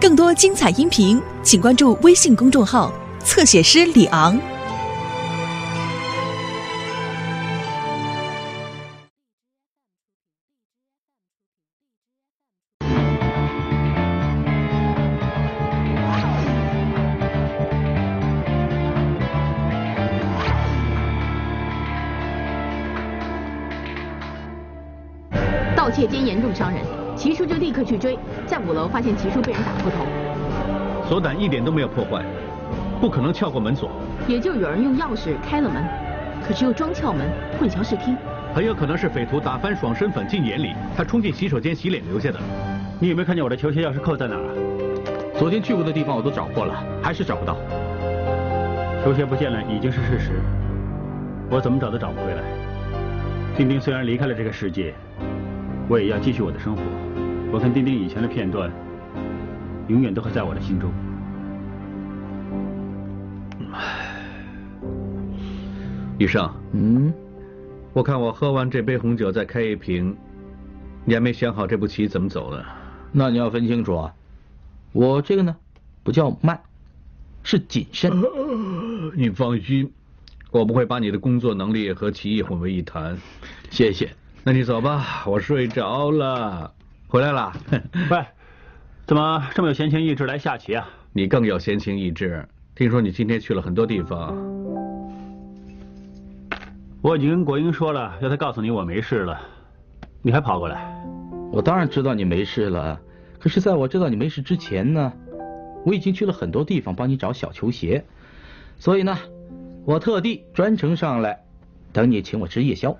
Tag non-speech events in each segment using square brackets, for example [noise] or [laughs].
更多精彩音频，请关注微信公众号“侧写师李昂”。盗窃兼严重伤人，齐叔就立刻去追，在五楼发现齐叔被人，一点都没有破坏，不可能撬过门锁，也就有人用钥匙开了门，可是又装撬门，混淆视听。很有可能是匪徒打翻爽身粉进眼里，他冲进洗手间洗脸留下的。你有没有看见我的球鞋钥匙扣在哪儿啊？昨天去过的地方我都找过了，还是找不到。球鞋不见了已经是事实，我怎么找都找不回来。丁丁虽然离开了这个世界，我也要继续我的生活。我看丁丁以前的片段，永远都会在我的心中。医生，嗯，我看我喝完这杯红酒再开一瓶，你还没想好这步棋怎么走呢？那你要分清楚啊。我这个呢，不叫慢，是谨慎。你放心，我不会把你的工作能力和棋艺混为一谈。谢谢。那你走吧，我睡着了。回来了？[laughs] 喂，怎么这么有闲情逸致来下棋啊？你更有闲情逸致。听说你今天去了很多地方。我已经跟国英说了，要他告诉你我没事了，你还跑过来？我当然知道你没事了，可是在我知道你没事之前呢，我已经去了很多地方帮你找小球鞋，所以呢，我特地专程上来，等你请我吃夜宵。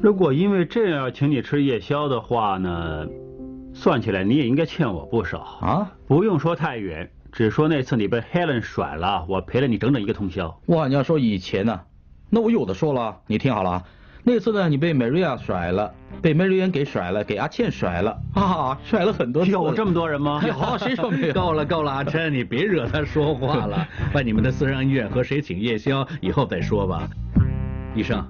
如果因为这样要请你吃夜宵的话呢，算起来你也应该欠我不少啊。不用说太远，只说那次你被 Helen 甩了，我陪了你整整一个通宵。哇，你要说以前呢，那我有的说了，你听好了啊。那次呢，你被 Maria 甩了，被 Marian 给甩了，给阿倩甩了，啊，甩了很多次。有这么多人吗？[laughs] 有，谁说没有？[laughs] 够了够了，阿琛，你别惹他说话了。[laughs] 把你们的私人恩怨和谁请夜宵以后再说吧。医生，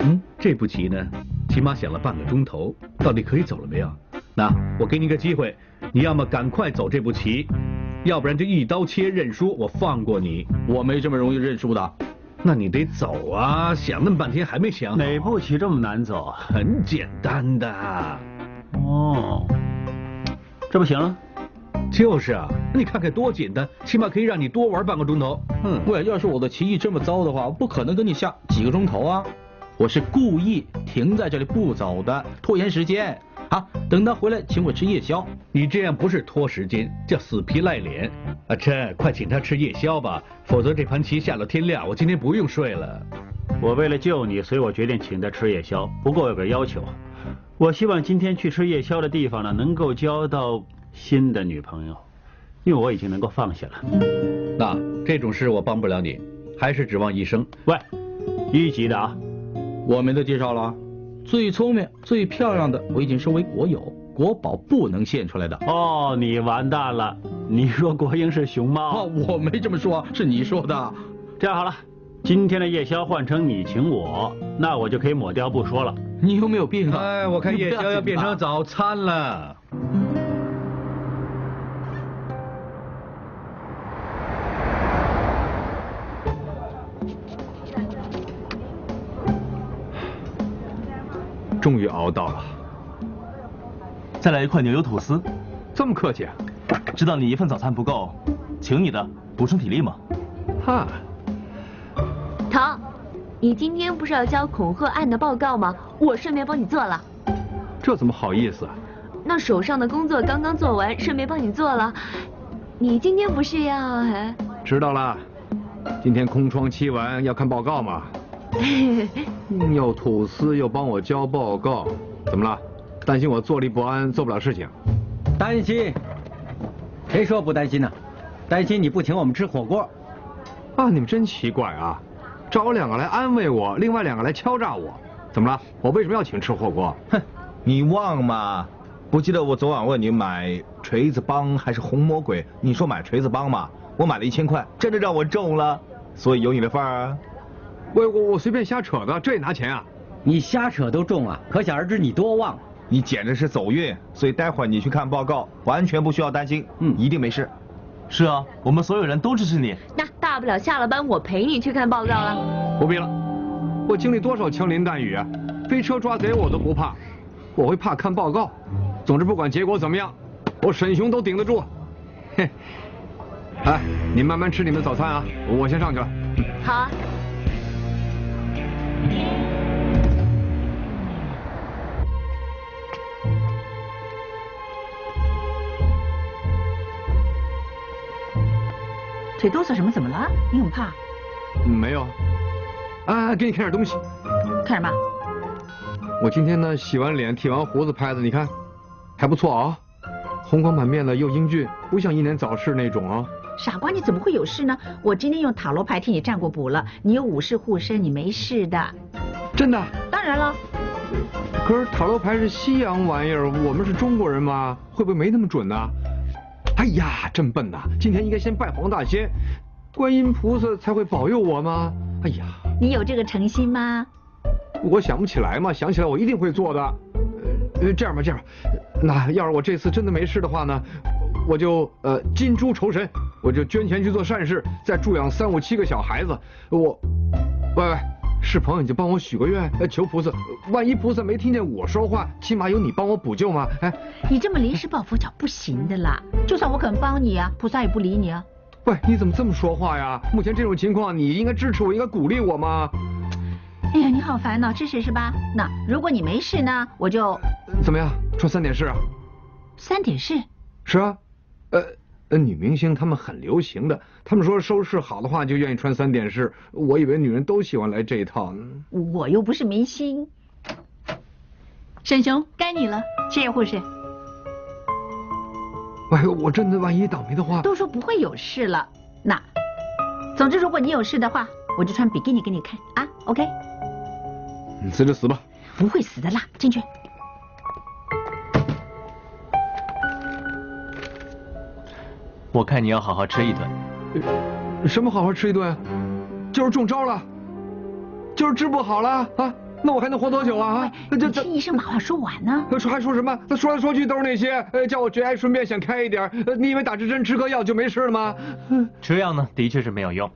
嗯，这步棋呢，起码想了半个钟头，到底可以走了没有？那我给你个机会，你要么赶快走这步棋，要不然就一刀切认输，我放过你。我没这么容易认输的。那你得走啊！想那么半天还没想好。哪步棋这么难走啊？很简单的。哦，这不行了？就是啊，你看看多简单，起码可以让你多玩半个钟头。嗯，喂，要是我的棋艺这么糟的话，我不可能跟你下几个钟头啊！我是故意停在这里不走的，拖延时间。好，等他回来请我吃夜宵。你这样不是拖时间，叫死皮赖脸。阿琛，快请他吃夜宵吧，否则这盘棋下到天亮，我今天不用睡了。我为了救你，所以我决定请他吃夜宵。不过我有个要求，我希望今天去吃夜宵的地方呢，能够交到新的女朋友，因为我已经能够放下了。那这种事我帮不了你，还是指望医生。喂，一级的啊，我没得介绍了。最聪明、最漂亮的，我已经收为国有，国宝不能献出来的。哦，你完蛋了！你说国英是熊猫？哦，我没这么说，是你说的。这样好了，今天的夜宵换成你请我，那我就可以抹掉不说了。你有没有病啊？哎，我看夜宵要变成早餐了。终于熬到了，再来一块牛油吐司，这么客气啊？知道你一份早餐不够，请你的补充体力嘛。哈，唐，你今天不是要交恐吓案的报告吗？我顺便帮你做了。这怎么好意思啊？那手上的工作刚刚做完，顺便帮你做了。你今天不是要？知道了，今天空窗期完要看报告嘛。[laughs] 又吐司又帮我交报告，怎么了？担心我坐立不安，做不了事情？担心？谁说不担心呢？担心你不请我们吃火锅。啊，你们真奇怪啊！找两个来安慰我，另外两个来敲诈我，怎么了？我为什么要请吃火锅？哼，你忘吗？不记得我昨晚问你买锤子帮还是红魔鬼？你说买锤子帮嘛？我买了一千块，真的让我中了，所以有你的份儿啊。我我我随便瞎扯的，这也拿钱啊？你瞎扯都中啊，可想而知你多旺。你简直是走运，所以待会儿你去看报告，完全不需要担心，嗯，一定没事。是啊，我们所有人都支持你。那大不了下了班我陪你去看报告了。不必了，我经历多少枪林弹雨啊，飞车抓贼我都不怕，我会怕看报告。总之不管结果怎么样，我沈雄都顶得住。嘿，哎，你慢慢吃你们的早餐啊，我先上去了。好啊。腿哆嗦什么？怎么了？你很怕？没有。啊，给你看点东西。看什么？我今天呢，洗完脸、剃完胡子拍的，你看，还不错啊。红光满面的，又英俊，不像英年早逝那种啊。傻瓜，你怎么会有事呢？我今天用塔罗牌替你占过卜了，你有武士护身，你没事的。真的？当然了。可是塔罗牌是西洋玩意儿，我们是中国人嘛，会不会没那么准呢？哎呀，真笨呐！今天应该先拜黄大仙，观音菩萨才会保佑我吗？哎呀，你有这个诚心吗？我想不起来嘛，想起来我一定会做的。呃，这样吧，这样吧，那要是我这次真的没事的话呢，我就呃金猪酬神，我就捐钱去做善事，再助养三五七个小孩子。我，喂喂，是朋友你就帮我许个愿，求菩萨，万一菩萨没听见我说话，起码有你帮我补救嘛？哎，你这么临时抱佛脚不行的啦，就算我肯帮你啊，菩萨也不理你啊。喂，你怎么这么说话呀？目前这种情况，你应该支持我，应该鼓励我吗？哎呀，你好烦恼，支持是吧？那如果你没事呢，我就怎么样？说三点事啊？三点事？是啊，呃呃，女明星她们很流行的，她们说收视好的话就愿意穿三点式。我以为女人都喜欢来这一套呢。我又不是明星。沈雄，该你了，谢谢护士。哎呦，我真的万一倒霉的话，都说不会有事了。那，总之如果你有事的话，我就穿比基尼给你看啊，OK？你死就死吧，不会死的啦，进去。我看你要好好吃一顿。什么好好吃一顿？就是中招了，就是治不好了啊？那我还能活多久啊？这这，听医生把话说完呢。说还说什么？他说来说去都是那些，呃，叫我节哀顺变，想开一点。你以为打支针吃颗药就没事了吗？[laughs] 吃药呢，的确是没有用。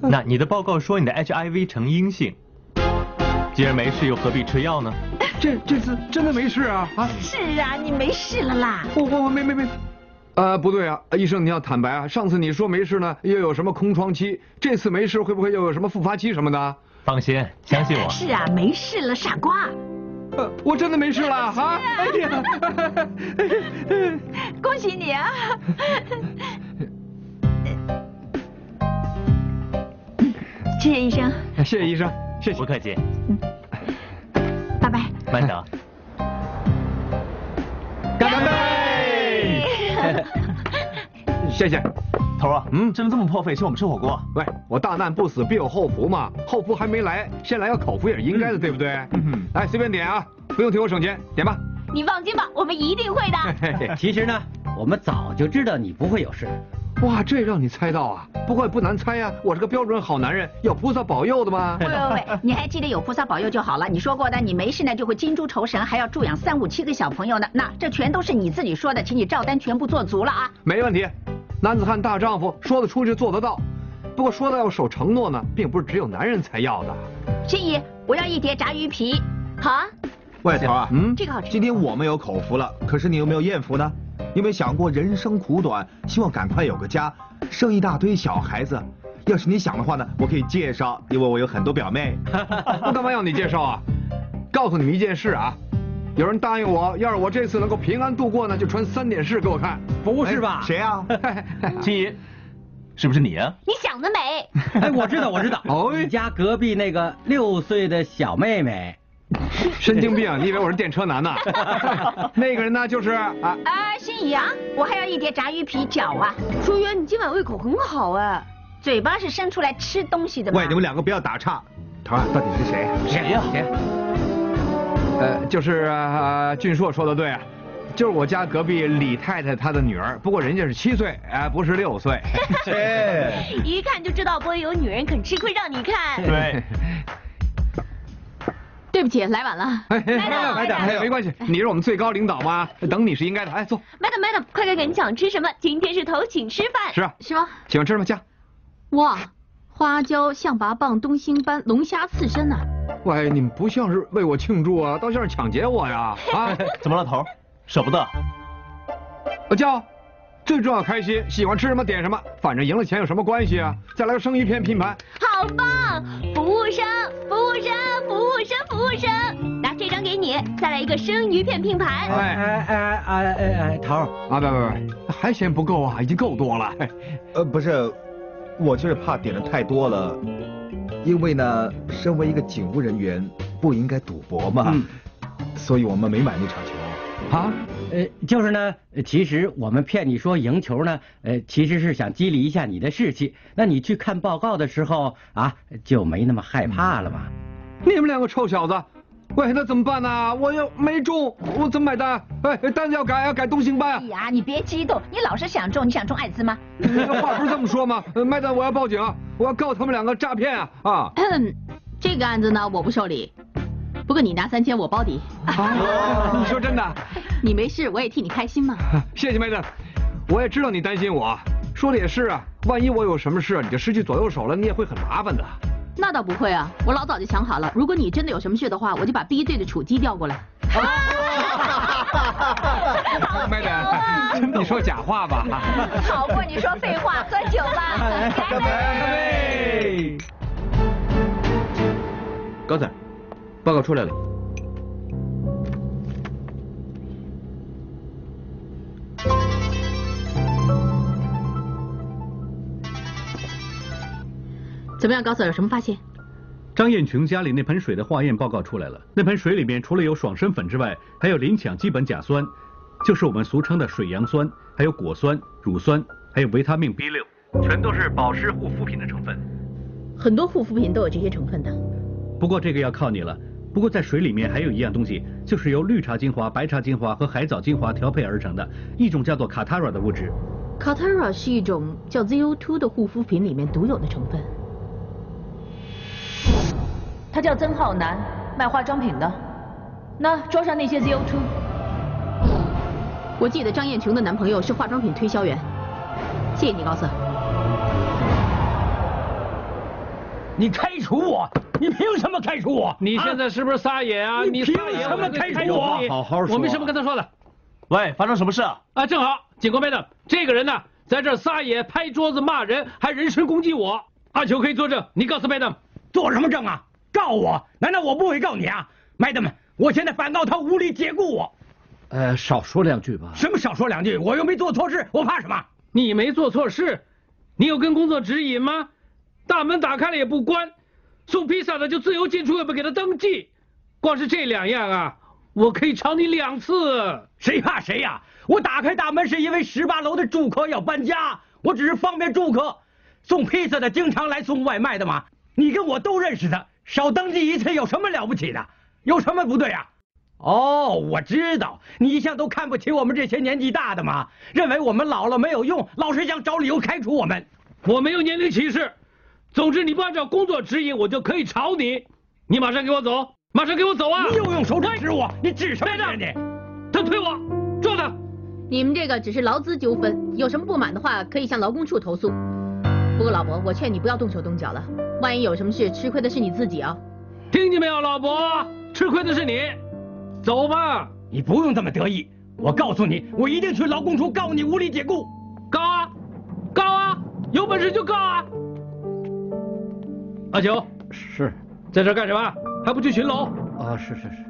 那你的报告说你的 HIV 呈阴性，既然没事，又何必吃药呢？这这次真的没事啊？啊？是啊，你没事了啦。我我我没没没。啊，不对啊，医生你要坦白啊。上次你说没事呢，又有什么空窗期？这次没事，会不会又有什么复发期什么的？放心，相信我。是啊，没事了，傻瓜。呃，我真的没事了啊！哎呀，[laughs] 恭喜你啊！谢谢医生。谢谢医生，谢谢。不客气。嗯，拜拜。慢走。谢谢。头啊，嗯，真的这么破费请我们吃火锅？喂，我大难不死必有后福嘛，后福还没来，先来个口福也是应该的，对不对？嗯来，随便点啊，不用替我省钱，点吧。你放心吧，我们一定会的。其实呢，我们早就知道你不会有事。哇，这让你猜到啊？不过也不难猜呀，我是个标准好男人，有菩萨保佑的嘛。喂喂喂，你还记得有菩萨保佑就好了。你说过的，你没事呢就会金猪酬神，还要助养三五七个小朋友呢。那这全都是你自己说的，请你照单全部做足了啊。没问题，男子汉大丈夫，说得出去做得到。不过说到要守承诺呢，并不是只有男人才要的。心怡，我要一碟炸鱼皮。好啊。喂，头啊，嗯，这个好吃。今天我们有口福了，可是你有没有艳福呢？有没有想过人生苦短，希望赶快有个家，生一大堆小孩子？要是你想的话呢，我可以介绍，因为我有很多表妹。[laughs] 我干嘛要你介绍啊？告诉你们一件事啊，有人答应我，要是我这次能够平安度过呢，就穿三点式给我看。不是吧？谁啊？[laughs] 青怡，是不是你啊？你想得美！[laughs] 哎，我知道，我知道。[laughs] 哦，你家隔壁那个六岁的小妹妹。神经病！你以为我是电车男呢？那个人呢，就是啊啊，心怡啊，我还要一碟炸鱼皮饺啊。淑媛，你今晚胃口很好哎，嘴巴是伸出来吃东西的吗？喂，你们两个不要打岔。头儿，到底是谁？谁呀？谁？呃，就是俊硕说的对啊，就是我家隔壁李太太她的女儿，不过人家是七岁，哎，不是六岁。[laughs] 一看就知道不会有女人肯吃亏让你看。对。对不起，来晚了。哎哎，麦当麦当，哎，没关系，你是我们最高领导嘛，等你是应该的。哎，坐。Madam，Madam，快快赶紧讲吃什么？今天是头请吃饭。是啊，是吗？喜欢吃什么？加。哇，花椒象拔蚌东星斑龙虾刺身呐、喂，你们不像是为我庆祝啊，倒像是抢劫我呀！啊，[laughs] 怎么了头？舍不得？我叫，最重要开心，喜欢吃什么点什么，反正赢了钱有什么关系啊？再来个生鱼片拼盘。好棒！服务生，服务生，服务生，服务生，拿这张给你，再来一个生鱼片拼盘。哎哎哎哎哎哎，头儿啊，不不不，还嫌不够啊，已经够多了。呃，不是，我就是怕点的太多了，因为呢，身为一个警务人员，不应该赌博嘛，嗯所以我们没买那场球。啊？呃，就是呢，呃其实我们骗你说赢球呢，呃，其实是想激励一下你的士气。那你去看报告的时候啊，就没那么害怕了嘛。你们两个臭小子，喂，那怎么办呢？我又没中，我怎么买单？哎，单子要改，要改东星斑啊哎。呀，你别激动，你老是想中，你想中艾滋吗？[laughs] 话不是这么说吗？呃麦子，我要报警，我要告他们两个诈骗啊！啊！这个案子呢，我不受理。不过你拿三千，我包底。啊，[laughs] 你说真的？你没事，我也替你开心嘛。[laughs] 谢谢麦子，我也知道你担心我，说的也是啊。万一我有什么事，你就失去左右手了，你也会很麻烦的。那倒不会啊，我老早就想好了，如果你真的有什么事的话，我就把 B 队的处机调过来。麦丹，[laughs] 你说假话吧？好过你说废话，喝酒吧，[laughs] 干杯！高 Sir，报告出来了。怎么样，高 Sir 有什么发现？张艳琼家里那盆水的化验报告出来了，那盆水里面除了有爽身粉之外，还有磷羟基苯甲酸，就是我们俗称的水杨酸，还有果酸、乳酸，还有维他命 B 六，全都是保湿护肤品的成分。很多护肤品都有这些成分的。不过这个要靠你了。不过在水里面还有一样东西，就是由绿茶精华、白茶精华和海藻精华调配而成的，一种叫做卡塔 a 的物质。Katara 是一种叫 ZO2 的护肤品里面独有的成分。他叫曾浩南，卖化妆品的。那桌上那些 ZO2，我记得张艳琼的男朋友是化妆品推销员。谢谢你，高 Sir。你开除我？你凭什么开除我？你现在是不是撒野啊？你撒野，凭什么开除我好好说我没什么跟他说的。喂，发生什么事啊？啊，正好，警官妹的，这个人呢，在这儿撒野、拍桌子、骂人，还人身攻击我。阿球可以作证，你告诉 Madam，做什么证啊？告我？难道我不会告你啊？Madam，我现在反告他无理解雇我。呃，少说两句吧。什么少说两句？我又没做错事，我怕什么？你没做错事，你有跟工作指引吗？大门打开了也不关，送披萨的就自由进出也不给他登记，光是这两样啊，我可以吵你两次。谁怕谁呀、我打开大门是因为十八楼的住客要搬家，我只是方便住客。送披萨的经常来送外卖的嘛，你跟我都认识他，少登记一次有什么了不起的？有什么不对啊？哦，我知道，你一向都看不起我们这些年纪大的嘛，认为我们老了没有用，老是想找理由开除我们。我没有年龄歧视，总之你不按照工作指引，我就可以炒你。你马上给我走，马上给我走啊！你又用手指指我，你指什么呀你？他推我，撞他！你们这个只是劳资纠纷，有什么不满的话可以向劳工处投诉。不过老伯，我劝你不要动手动脚了，万一有什么事，吃亏的是你自己啊。听见没有，老伯？吃亏的是你。走吧。你不用这么得意，我告诉你，我一定去劳工处告你无理解雇。告啊，告啊，有本事就告啊！阿九，是，在这儿干什么？还不去巡逻？啊，是是是。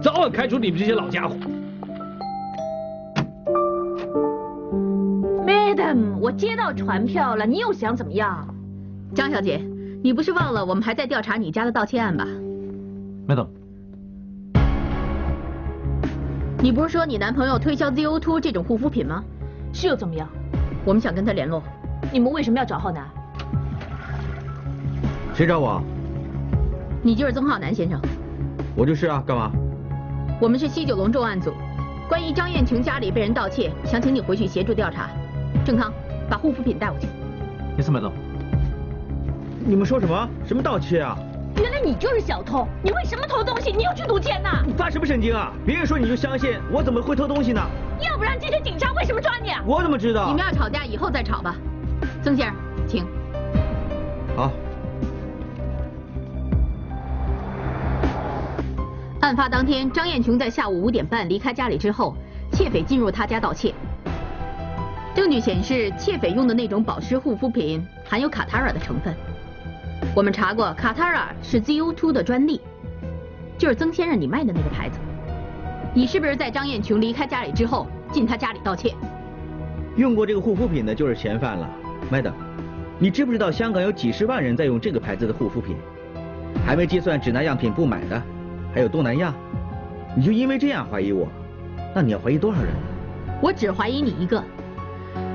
早晚开除你们这些老家伙！我接到传票了，你又想怎么样？张小姐，你不是忘了我们还在调查你家的盗窃案吧？Madam，你不是说你男朋友推销 ZO2 这种护肤品吗？是又怎么样？我们想跟他联络。你们为什么要找浩南？谁找我？你就是曾浩南先生。我就是啊，干嘛？我们是西九龙重案组，关于张艳琼家里被人盗窃，想请你回去协助调查。郑康，把护肤品带回去。你是 Madam。你们说什么？什么盗窃啊？原来你就是小偷！你为什么偷东西？你又去赌钱呐？你发什么神经啊？别人说你就相信，我怎么会偷东西呢？要不然这些警察为什么抓你？啊？我怎么知道？你们要吵架以后再吵吧。曾先生，请。好。案发当天，张艳琼在下午五点半离开家里之后，窃匪进入她家盗窃。证据显示，窃匪用的那种保湿护肤品含有卡塔尔的成分。我们查过，卡塔尔是 ZO2 的专利，就是曾先生你卖的那个牌子。你是不是在张艳琼离开家里之后进他家里盗窃？用过这个护肤品的就是嫌犯了，Madam。你知不知道香港有几十万人在用这个牌子的护肤品？还没计算指南样品不买的，还有东南亚。你就因为这样怀疑我，那你要怀疑多少人？我只怀疑你一个。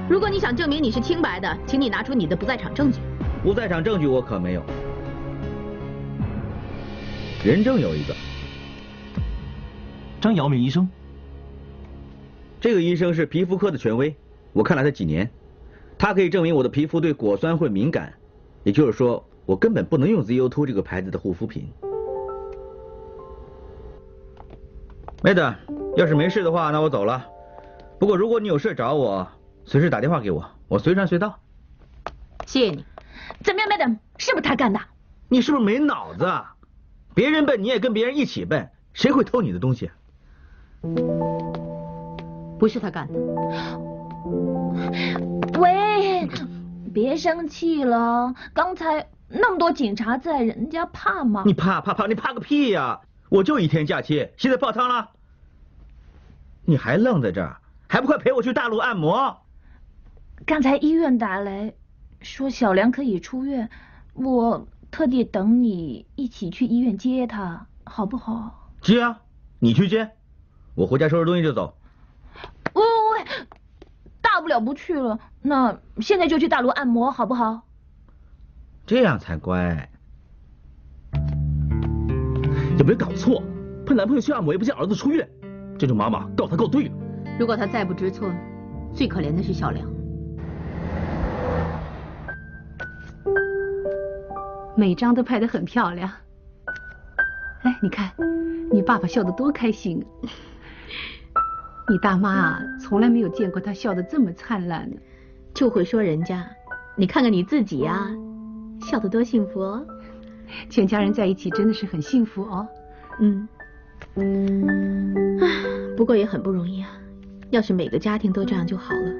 如果你想证明你是清白的，请你拿出你的不在场证据。不在场证据我可没有，人证有一个，张姚明医生。这个医生是皮肤科的权威，我看了他几年，他可以证明我的皮肤对果酸会敏感，也就是说我根本不能用 ZO2 这个牌子的护肤品。妹子，要是没事的话，那我走了。不过如果你有事找我，随时打电话给我，我随传随到。谢谢你。怎么样，Madam？是不是他干的？你是不是没脑子？别人笨，你也跟别人一起笨，谁会偷你的东西？不是他干的。喂，别生气了，刚才那么多警察在，人家怕吗？你怕怕怕？你怕个屁呀！我就一天假期，现在泡汤了，你还愣在这儿，还不快陪我去大陆按摩？刚才医院打来。说小梁可以出院，我特地等你一起去医院接他，好不好？接啊，你去接，我回家收拾东西就走。喂喂喂，大不了不去了，那现在就去大楼按摩，好不好？这样才乖。有没有搞错？陪男朋友去按摩也不见儿子出院，这种妈妈告他告对了。如果他再不知错，最可怜的是小梁。每张都拍得很漂亮，哎，你看，你爸爸笑得多开心。你大妈啊，从来没有见过他笑得这么灿烂呢。就会说人家，你看看你自己呀，笑得多幸福哦。全家人在一起真的是很幸福哦。嗯。不过也很不容易啊。要是每个家庭都这样就好了，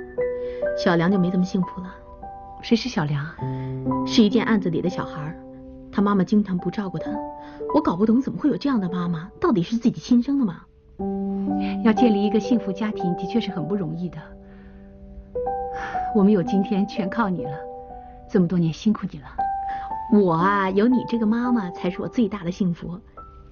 小梁就没这么幸福了。谁是小梁？是一件案子里的小孩。他妈妈经常不照顾他，我搞不懂怎么会有这样的妈妈，到底是自己亲生的吗？要建立一个幸福家庭的确是很不容易的。我们有今天全靠你了，这么多年辛苦你了。我啊，有你这个妈妈才是我最大的幸福。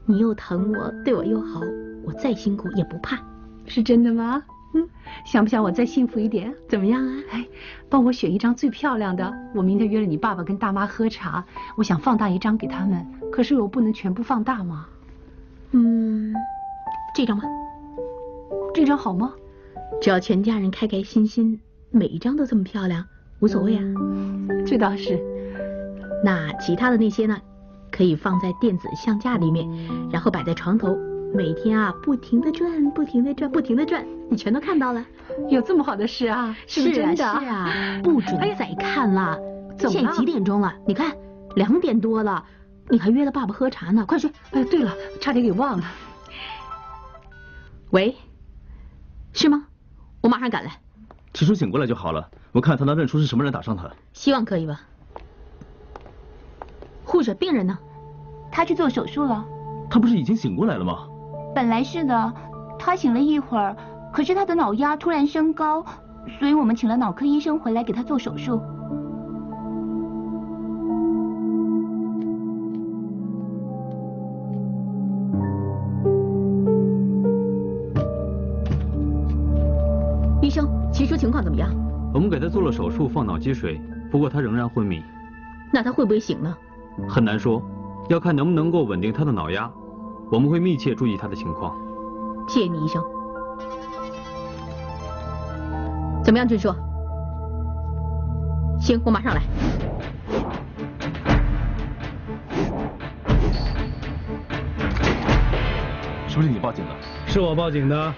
你又疼我，对我又好，我再辛苦也不怕。是真的吗？嗯，[laughs] 想不想我再幸福一点？怎么样啊？哎，帮我选一张最漂亮的。我明天约了你爸爸跟大妈喝茶，我想放大一张给他们，可是我不能全部放大吗？嗯，这张吧。这张好吗？只要全家人开开心心，每一张都这么漂亮，无所谓啊。这倒是。那其他的那些呢？可以放在电子相架里面，然后摆在床头。每天啊，不停的转，不停的转，不停的转，你全都看到了。有这么好的事啊？是真的。是啊，不准再看了。现在几点钟了？你看，两点多了。你还约了爸爸喝茶呢，快去。哎，对了，差点给忘了。喂，是吗？我马上赶来。提出醒过来就好了，我看他能认出是什么人打伤他。希望可以吧。护士，病人呢？他去做手术了。他不是已经醒过来了吗？本来是的，他醒了一会儿，可是他的脑压突然升高，所以我们请了脑科医生回来给他做手术。医生，其实情况怎么样？我们给他做了手术，放脑积水，不过他仍然昏迷。那他会不会醒呢？很难说，要看能不能够稳定他的脑压。我们会密切注意他的情况。谢谢你，医生。怎么样，俊硕？行，我马上来。是不是你报警的？是我报警的。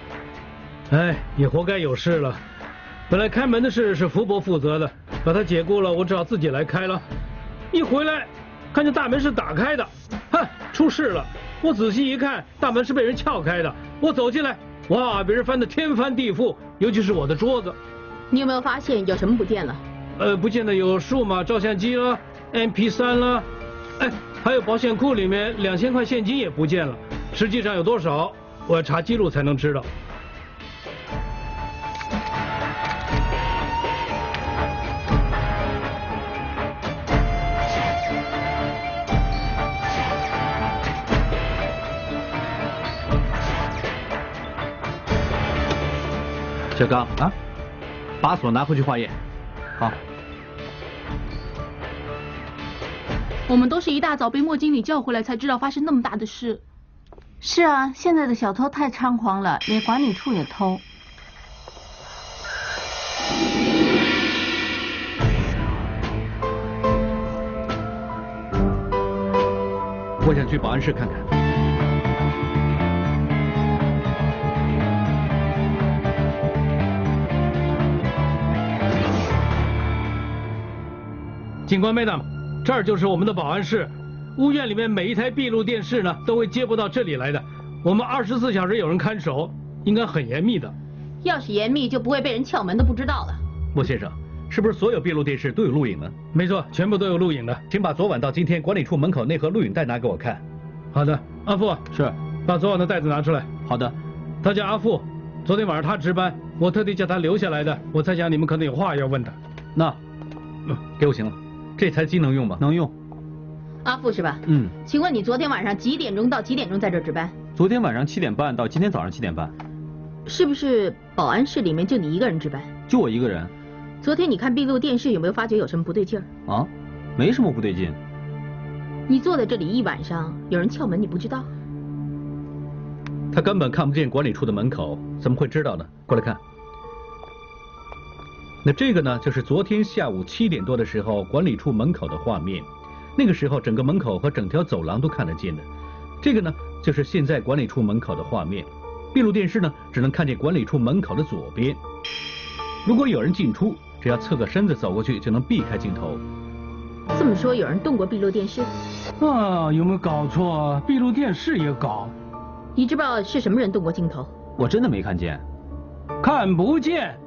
哎，你活该有事了。本来开门的事是福伯负责的，把他解雇了，我只好自己来开了。一回来，看见大门是打开的，哼，出事了。我仔细一看，大门是被人撬开的。我走进来，哇，被人翻得天翻地覆，尤其是我的桌子。你有没有发现有什么不见了？呃，不见得有数码照相机啦，MP 三啦，哎，还有保险库里面两千块现金也不见了。实际上有多少，我要查记录才能知道。小刚啊，把锁拿回去化验。好。我们都是一大早被莫经理叫回来才知道发生那么大的事。是啊，现在的小偷太猖狂了，连管理处也偷。我想去保安室看看。警官 Madam，这儿就是我们的保安室。屋院里面每一台闭路电视呢，都会接驳到这里来的。我们二十四小时有人看守，应该很严密的。要是严密，就不会被人撬门都不知道了。莫先生，是不是所有闭路电视都有录影呢？没错，全部都有录影的。请把昨晚到今天管理处门口那盒录影带拿给我看。好的，阿富是，把昨晚的袋子拿出来。好的。他叫阿富，昨天晚上他值班，我特地叫他留下来的。我猜想你们可能有话要问他。那，给我行了。这台机能用吗？能用。阿富是吧？嗯。请问你昨天晚上几点钟到几点钟在这值班？昨天晚上七点半到今天早上七点半。是不是保安室里面就你一个人值班？就我一个人。昨天你看闭路电视有没有发觉有什么不对劲儿？啊，没什么不对劲。你坐在这里一晚上，有人撬门你不知道？他根本看不见管理处的门口，怎么会知道呢？过来看。那这个呢，就是昨天下午七点多的时候管理处门口的画面。那个时候整个门口和整条走廊都看得见的。这个呢，就是现在管理处门口的画面。闭路电视呢，只能看见管理处门口的左边。如果有人进出，只要侧个身子走过去，就能避开镜头。这么说，有人动过闭路电视？啊，有没有搞错？闭路电视也搞？你知不知道是什么人动过镜头？我真的没看见。看不见？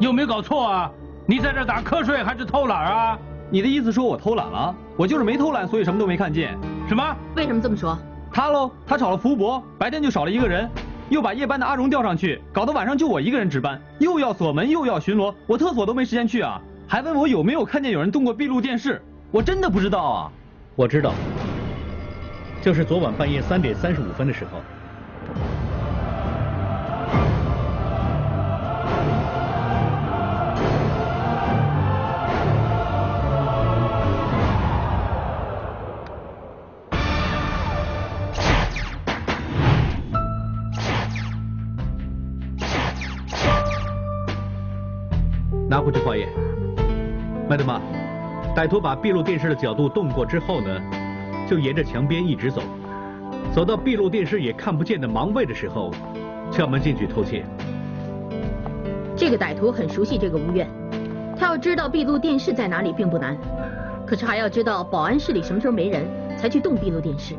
有没有搞错啊？你在这打瞌睡还是偷懒啊？你的意思说我偷懒了？我就是没偷懒，所以什么都没看见。什么？为什么这么说？他喽，他炒了福伯，白天就少了一个人，又把夜班的阿荣调上去，搞得晚上就我一个人值班，又要锁门又要巡逻，我厕所都没时间去啊！还问我有没有看见有人动过闭路电视？我真的不知道啊！我知道，就是昨晚半夜三点三十五分的时候。歹徒把闭路电视的角度动过之后呢，就沿着墙边一直走，走到闭路电视也看不见的盲位的时候，撬门进去偷窃。这个歹徒很熟悉这个屋院，他要知道闭路电视在哪里并不难，可是还要知道保安室里什么时候没人才去动闭路电视。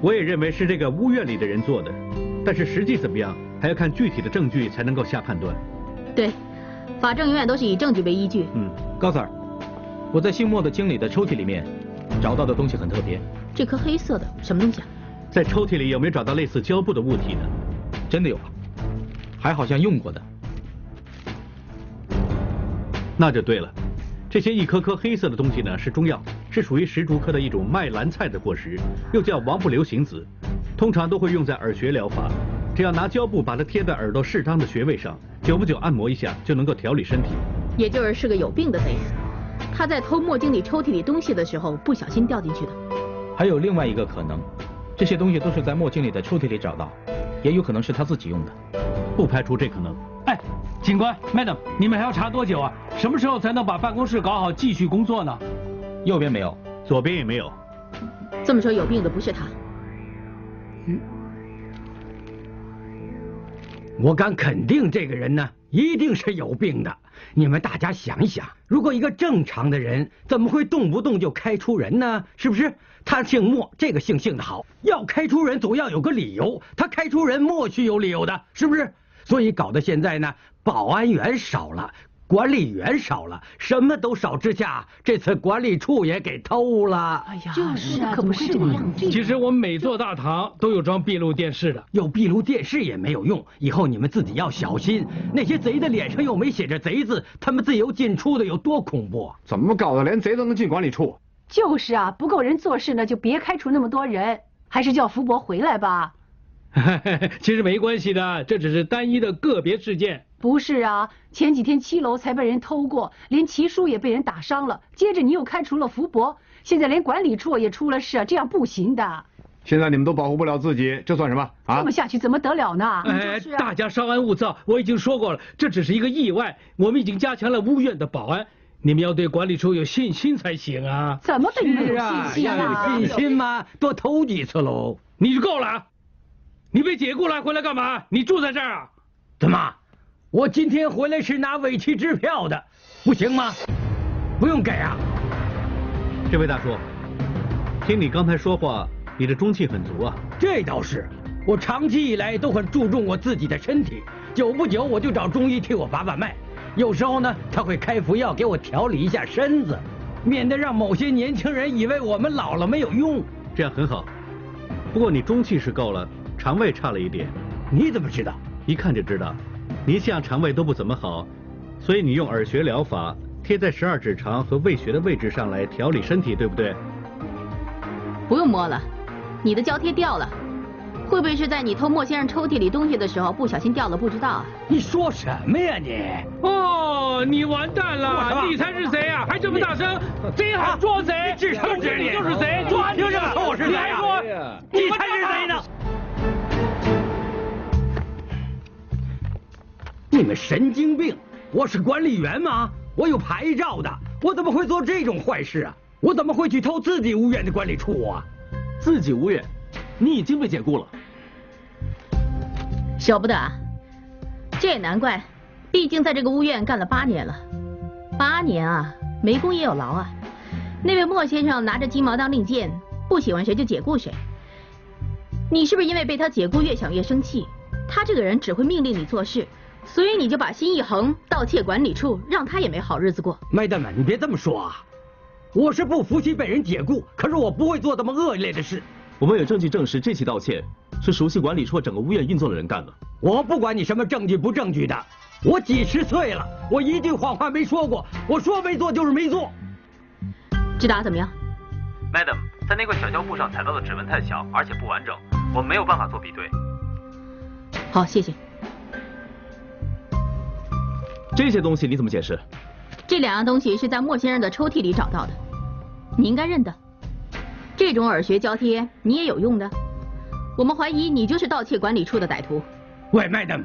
我也认为是这个屋院里的人做的，但是实际怎么样，还要看具体的证据才能够下判断。对。法证永远都是以证据为依据。嗯，高 Sir，我在姓莫的经理的抽屉里面找到的东西很特别。这颗黑色的什么东西啊？在抽屉里有没有找到类似胶布的物体呢？真的有啊，还好像用过的。那就对了，这些一颗颗黑色的东西呢是中药，是属于石竹科的一种麦兰菜的果实，又叫王不留行子，通常都会用在耳穴疗法。只要拿胶布把它贴在耳朵适当的穴位上，久不久按摩一下，就能够调理身体。也就是是个有病的贼，他在偷莫经理抽屉里东西的时候不小心掉进去的。还有另外一个可能，这些东西都是在莫经理的抽屉里找到，也有可能是他自己用的，不排除这可能。哎，警官，Madam，你们还要查多久啊？什么时候才能把办公室搞好，继续工作呢？右边没有，左边也没有。这么说，有病的不是他。嗯。我敢肯定，这个人呢，一定是有病的。你们大家想一想，如果一个正常的人，怎么会动不动就开除人呢？是不是？他姓莫，这个姓姓的好，要开除人总要有个理由。他开除人，莫须有理由的，是不是？所以搞得现在呢，保安员少了。管理员少了，什么都少之下，这次管理处也给偷了。哎呀，就是啊，可不是这样。其实我们每座大堂都有装闭路电视的，有闭路电视也没有用。以后你们自己要小心，那些贼的脸上又没写着贼字，他们自由进出的有多恐怖？怎么搞的，连贼都能进管理处？就是啊，不够人做事呢，就别开除那么多人，还是叫福伯回来吧。[laughs] 其实没关系的，这只是单一的个别事件。不是啊，前几天七楼才被人偷过，连齐叔也被人打伤了。接着你又开除了福伯，现在连管理处也出了事，这样不行的。现在你们都保护不了自己，这算什么啊？这么下去怎么得了呢？哎，大家稍安勿躁，我已经说过了，这只是一个意外。我们已经加强了屋院的保安，你们要对管理处有信心才行啊。怎么对你们有信心啊？有信心吗？多偷几次喽。你就够了。你被解雇了，回来干嘛？你住在这儿啊？怎么？我今天回来是拿委屈支票的，不行吗？不用给啊。这位大叔，听你刚才说话，你的中气很足啊。这倒是，我长期以来都很注重我自己的身体，久不久我就找中医替我把把脉，有时候呢他会开服药给我调理一下身子，免得让某些年轻人以为我们老了没有用。这样很好，不过你中气是够了。肠胃差了一点，你怎么知道？一看就知道，你向肠胃都不怎么好，所以你用耳穴疗法贴在十二指肠和胃穴的位置上来调理身体，对不对？不用摸了，你的胶贴掉了，会不会是在你偷莫先生抽屉里东西的时候不小心掉了？不知道啊？你说什么呀你？哦，你完蛋了！你才是贼啊？还这么大声？贼喊捉贼！指什么指？你就是贼！抓！凭什么说我是贼啊？你还说你才你们神经病！我是管理员吗？我有牌照的，我怎么会做这种坏事啊？我怎么会去偷自己屋院的管理处啊？自己屋院？你已经被解雇了。舍不得啊？这也难怪，毕竟在这个屋院干了八年了。八年啊，没功也有劳啊。那位莫先生拿着鸡毛当令箭，不喜欢谁就解雇谁。你是不是因为被他解雇越想越生气？他这个人只会命令你做事。所以你就把心一横，盗窃管理处，让他也没好日子过。麦德们，你别这么说啊！我是不服气被人解雇，可是我不会做这么恶劣的事。我们有证据证实这起盗窃是熟悉管理处整个物业运作的人干的。我不管你什么证据不证据的，我几十岁了，我一句谎话没说过，我说没做就是没做。志达怎么样？Madam，在那块小胶布上踩到的指纹太小，而且不完整，我没有办法做比对。好，谢谢。这些东西你怎么解释？这两样东西是在莫先生的抽屉里找到的，你应该认得。这种耳穴胶贴你也有用的，我们怀疑你就是盗窃管理处的歹徒。喂，Madam，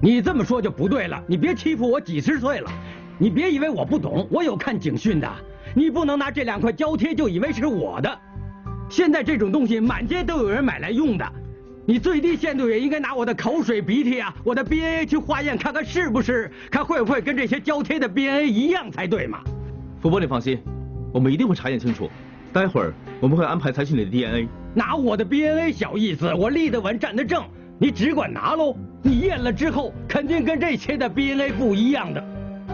你这么说就不对了，你别欺负我几十岁了，你别以为我不懂，我有看警讯的，你不能拿这两块胶贴就以为是我的。现在这种东西满街都有人买来用的。你最低限度也应该拿我的口水鼻涕啊，我的 B N A 去化验看看是不是，看会不会跟这些胶贴的 B N A 一样才对嘛。福伯，你放心，我们一定会查验清楚。待会儿我们会安排采取你的 D N A。拿我的 B N A 小意思，我立得稳站得正，你只管拿喽。你验了之后，肯定跟这些的 B N A 不一样的。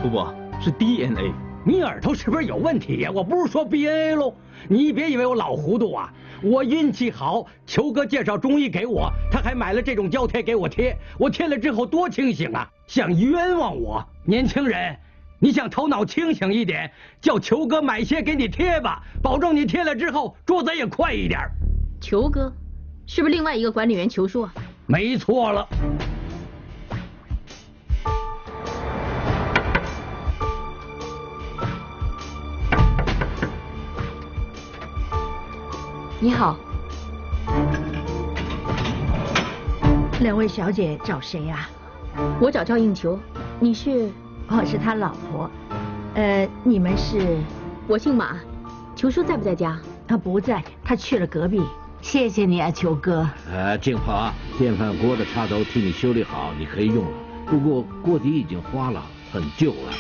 福伯，是 D N A。你耳朵是不是有问题呀？我不是说 B N A 喽，你别以为我老糊涂啊。我运气好，球哥介绍中医给我，他还买了这种胶贴给我贴。我贴了之后多清醒啊，想冤枉我？年轻人，你想头脑清醒一点，叫球哥买些给你贴吧，保证你贴了之后捉贼也快一点。球哥，是不是另外一个管理员球叔啊？没错了。你好，两位小姐找谁呀？我找赵应求，你是？我是他老婆。呃，你们是？我姓马，球叔在不在家？他不在，他去了隔壁。谢谢你啊，球哥。呃，静华啊，电饭锅的插头替你修理好，你可以用了。不过锅底已经花了，很旧了，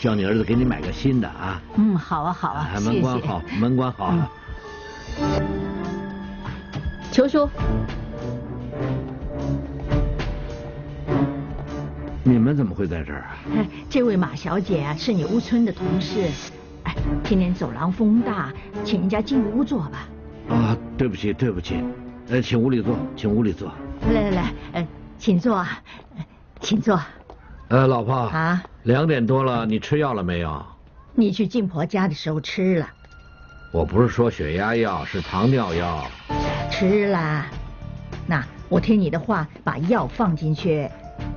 叫你儿子给你买个新的啊。嗯，好啊，好啊，哎门关好，门关好。球叔，你们怎么会在这儿啊？哎，这位马小姐啊，是你屋村的同事。哎，今天走廊风大，请人家进屋坐吧。啊，对不起，对不起，呃，请屋里坐，请屋里坐。来来来，呃，请坐请坐。呃，老婆啊，两点多了，你吃药了没有？你去静婆家的时候吃了，我不是说血压药，是糖尿药。吃了。那我听你的话，把药放进去，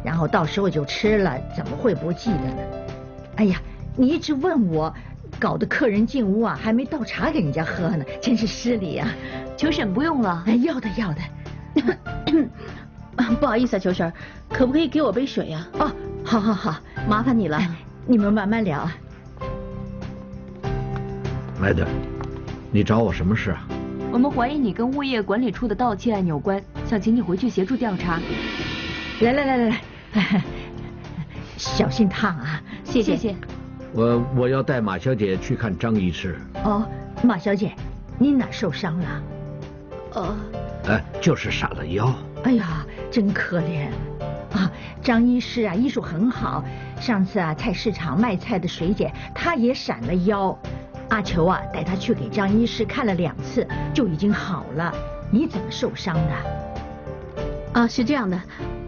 然后到时候就吃了，怎么会不记得呢？哎呀，你一直问我，搞得客人进屋啊，还没倒茶给人家喝呢，真是失礼啊。求婶不用了。哎，要的要的。[coughs] 不好意思啊，球婶，可不可以给我杯水呀、哦，好好好，麻烦你了。你们慢慢聊啊。麦德，你找我什么事啊？我们怀疑你跟物业管理处的盗窃案有关，想请你回去协助调查。来来来来来，[laughs] 小心烫啊！谢谢谢。我我要带马小姐去看张医师。哦，马小姐，你哪受伤了？呃，哎，就是闪了腰。哎呀，真可怜啊！张医师啊，医术很好。上次啊，菜市场卖菜的水姐，她也闪了腰。阿球啊，带他去给张医师看了两次，就已经好了。你怎么受伤的？啊，是这样的，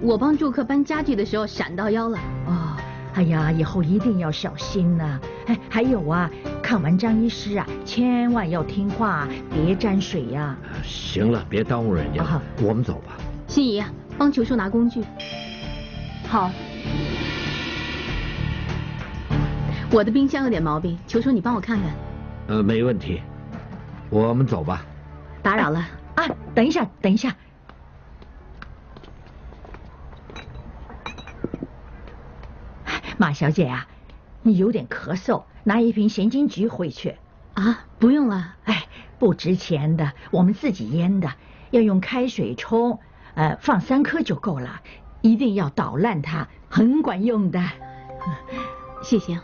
我帮住客搬家具的时候闪到腰了。哦，哎呀，以后一定要小心呐、哎，还有啊，看完张医师啊，千万要听话，别沾水呀、行了，别耽误人家了，我们走吧。心怡啊，帮球叔拿工具。好。我的冰箱有点毛病，求求你帮我看看。呃，没问题，我们走吧。打扰了。啊，等一下，等一下。马小姐啊，你有点咳嗽，拿一瓶咸金桔回去。啊，不用了。哎，不值钱的，我们自己腌的，要用开水冲，呃，放三颗就够了，一定要捣烂它，很管用的。谢谢。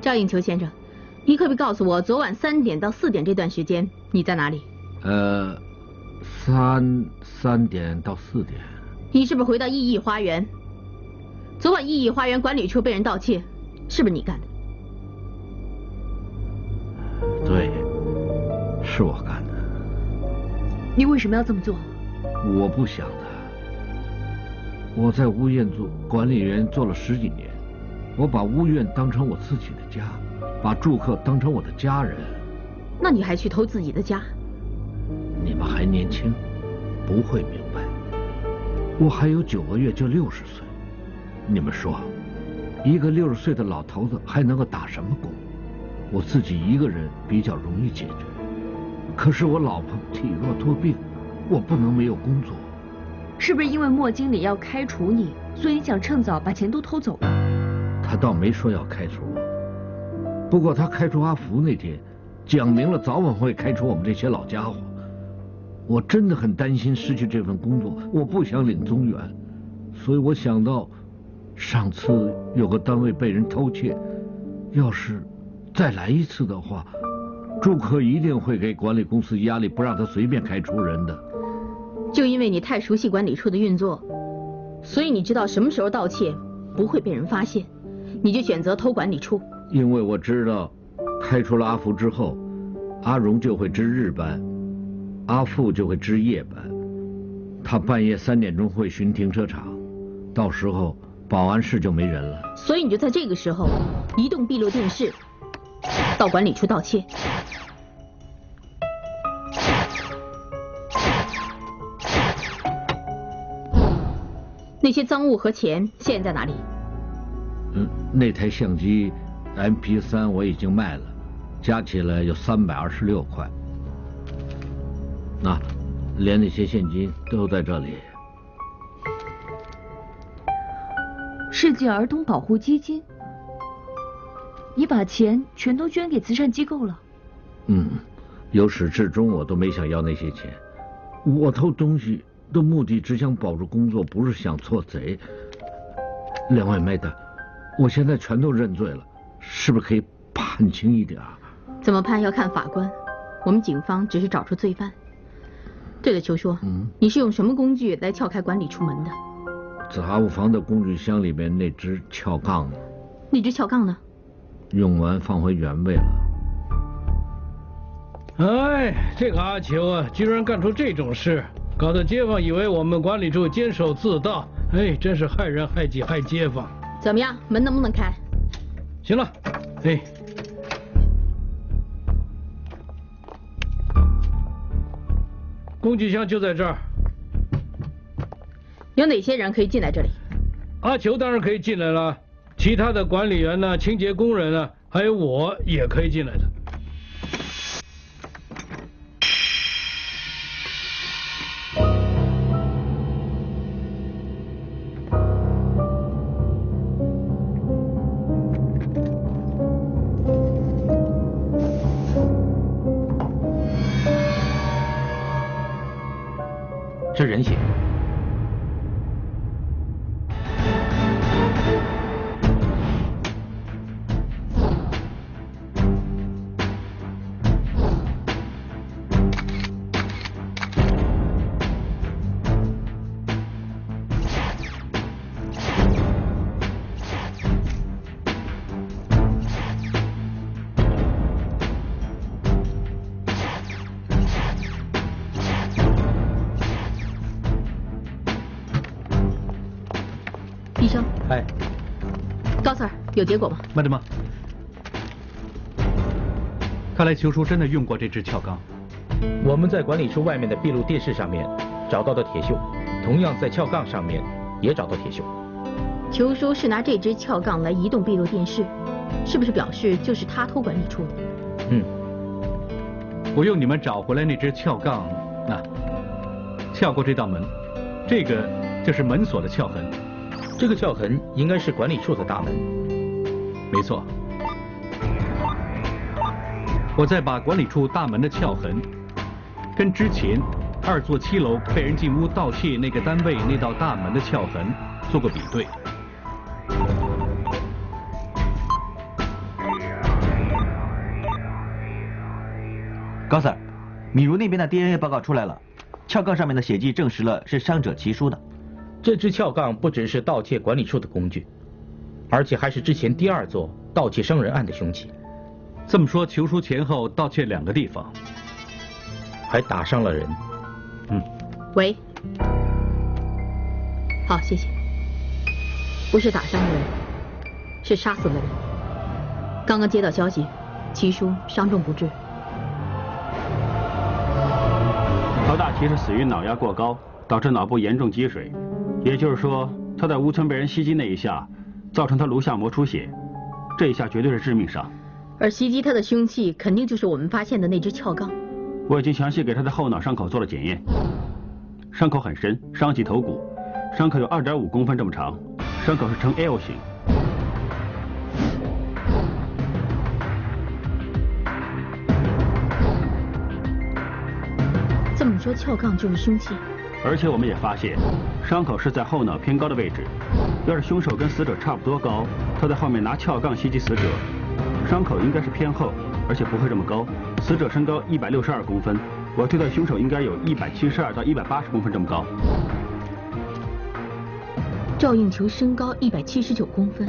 赵应求先生，你可不可以告诉我，昨晚三点到四点这段时间你在哪里？呃，三三点到四点。你是不是回到意义花园？昨晚意义花园管理处被人盗窃，是不是你干的？对，是我干的。你为什么要这么做？我不想的。我在屋院做管理员做了十几年，我把屋院当成我自己的家，把住客当成我的家人。那你还去偷自己的家？你们还年轻，不会明白。我还有九个月就六十岁，你们说，一个六十岁的老头子还能够打什么工？我自己一个人比较容易解决，可是我老婆体弱多病，我不能没有工作。是不是因为莫经理要开除你，所以你想趁早把钱都偷走？他倒没说要开除我，不过他开除阿福那天，讲明了早晚会开除我们这些老家伙。我真的很担心失去这份工作，我不想领宗元，所以我想到，上次有个单位被人偷窃，要是再来一次的话，住客一定会给管理公司压力，不让他随便开除人的。就因为你太熟悉管理处的运作，所以你知道什么时候盗窃不会被人发现，你就选择偷管理处。因为我知道，开除了阿福之后，阿荣就会值日班，阿富就会值夜班，他半夜三点钟会巡停车场，到时候保安室就没人了。所以你就在这个时候移动闭路电视到管理处盗窃。那些赃物和钱现在在哪里？嗯，那台相机 MP 三我已经卖了，加起来有三百二十六块。那、连那些现金都在这里。世界儿童保护基金，你把钱全都捐给慈善机构了。嗯，由始至终我都没想要那些钱，我偷东西的目的只想保住工作，不是想做贼。两位妹的，我现在全都认罪了，是不是可以判轻一点？怎么判要看法官，我们警方只是找出罪犯。对了，秋叔，嗯，你是用什么工具来撬开管理处门的？杂物房的工具箱里面那只撬杠呢？那只撬杠呢？用完放回原位了。哎，这个阿秋啊，居然干出这种事，搞得街坊以为我们管理处监守自盗，哎，真是害人害己害街坊。怎么样，门能不能开？行了，哎。工具箱就在这儿。有哪些人可以进来这里？阿球当然可以进来了，其他的管理员呢、清洁工人呢，还有我也可以进来的。有结果吗？麦德吗？看来球叔真的用过这只撬杠。我们在管理处外面的闭路电视上面找到的铁锈，同样在撬杠上面也找到铁锈。球叔是拿这只撬杠来移动闭路电视，是不是表示就是他偷管理处的？嗯。我用你们找回来那只撬杠，啊撬过这道门，这个就是门锁的撬痕。这个撬痕应该是管理处的大门。没错。我再把管理处大门的撬痕，跟之前二座七楼被人进屋盗窃那个单位那道大门的撬痕做个比对。高 Sir，米如那边的 DNA 报告出来了，撬杠上面的血迹证实了是伤者齐书的。这支撬杠不只是盗窃管理处的工具，而且还是之前第二座盗窃伤人案的凶器。这么说，裘叔前后盗窃两个地方，还打伤了人。嗯。喂。好，谢谢。不是打伤人，是杀死了人。刚刚接到消息，齐叔伤重不治。陶大齐是死于脑压过高，导致脑部严重积水。也就是说，他在吴村被人袭击那一下，造成他颅下膜出血，这一下绝对是致命伤。而袭击他的凶器肯定就是我们发现的那只撬杠。我已经详细给他的后脑伤口做了检验，伤口很深，伤及头骨，伤口有二点五公分这么长，伤口是呈 L 型。这么说，撬杠就是凶器。而且我们也发现，伤口是在后脑偏高的位置。要是凶手跟死者差不多高，他在后面拿撬杠袭击死者，伤口应该是偏后，而且不会这么高。死者身高一百六十二公分，我推断凶手应该有一百七十二到一百八十公分这么高。赵应求身高一百七十九公分，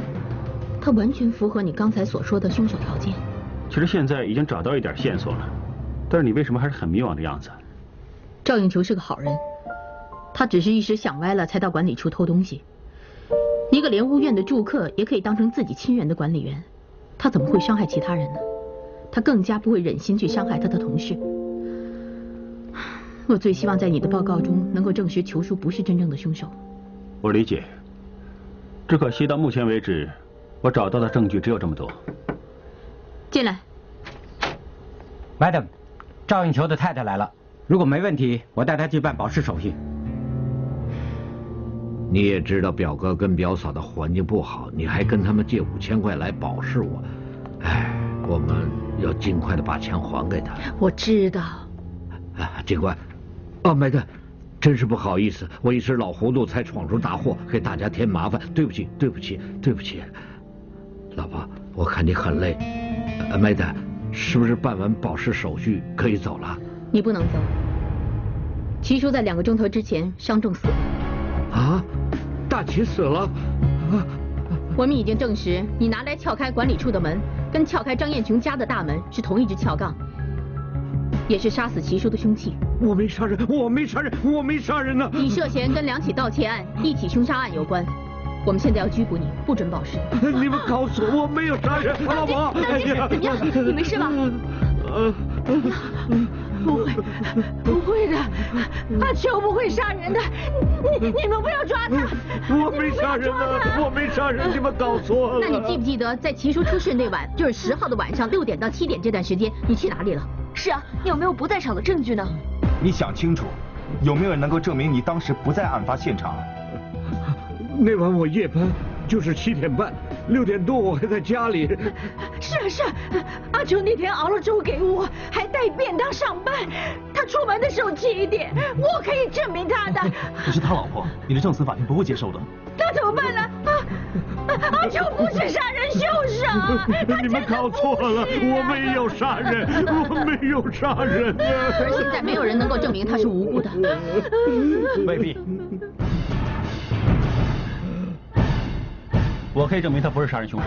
他完全符合你刚才所说的凶手条件。其实现在已经找到一点线索了，但是你为什么还是很迷惘的样子？赵应求是个好人。他只是一时想歪了，才到管理处偷东西。一个连屋院的住客也可以当成自己亲人的管理员，他怎么会伤害其他人呢？他更加不会忍心去伤害他的同事。[sighs] 我最希望在你的报告中能够证实裘叔不是真正的凶手。我理解。只可惜到目前为止，我找到的证据只有这么多。进来，Madam，赵应球的太太来了。如果没问题，我带她去办保释手续。你也知道表哥跟表嫂的环境不好，你还跟他们借五千块来保释我，哎，我们要尽快的把钱还给他。我知道。啊，警官，啊，麦德，真是不好意思，我一时老糊涂才闯出大祸，给大家添麻烦，对不起，对不起，对不起。老婆，我看你很累，呃，麦德，是不是办完保释手续可以走了？你不能走。齐叔在两个钟头之前伤重死了。啊，大齐死了？啊。我们已经证实，你拿来撬开管理处的门，跟撬开张艳琼家的大门是同一支撬杠，也是杀死齐叔的凶器。我没杀人，我没杀人，我没杀人呢！你涉嫌跟两起盗窃案、一起凶杀案有关，我们现在要拘捕你，不准保释。你们告诉我，我没有杀人，老婆。怎么样？你没事吧？呃。不会，不会的，阿秋不会杀人的，你你们不要抓他！我没杀人啊，我没杀人，你们搞错了。那你记不记得在齐叔出事那晚，就是十号的晚上六点到七点这段时间，你去哪里了？是啊，你有没有不在场的证据呢？你想清楚，有没有人能够证明你当时不在案发现场？那晚我夜班，就是七点半。六点多我还在家里。是啊是啊，阿秋那天熬了粥给我，还带便当上班。他出门的时候七点，我可以证明他的。可是他老婆，你的证词法庭不会接受的。那怎么办呢？啊，阿秋不是杀人凶手。[laughs] 你们搞错了，我没有杀人，我没有杀人。而 [laughs] 现在没有人能够证明他是无辜的。[laughs] 未必。我可以证明他不是杀人凶手。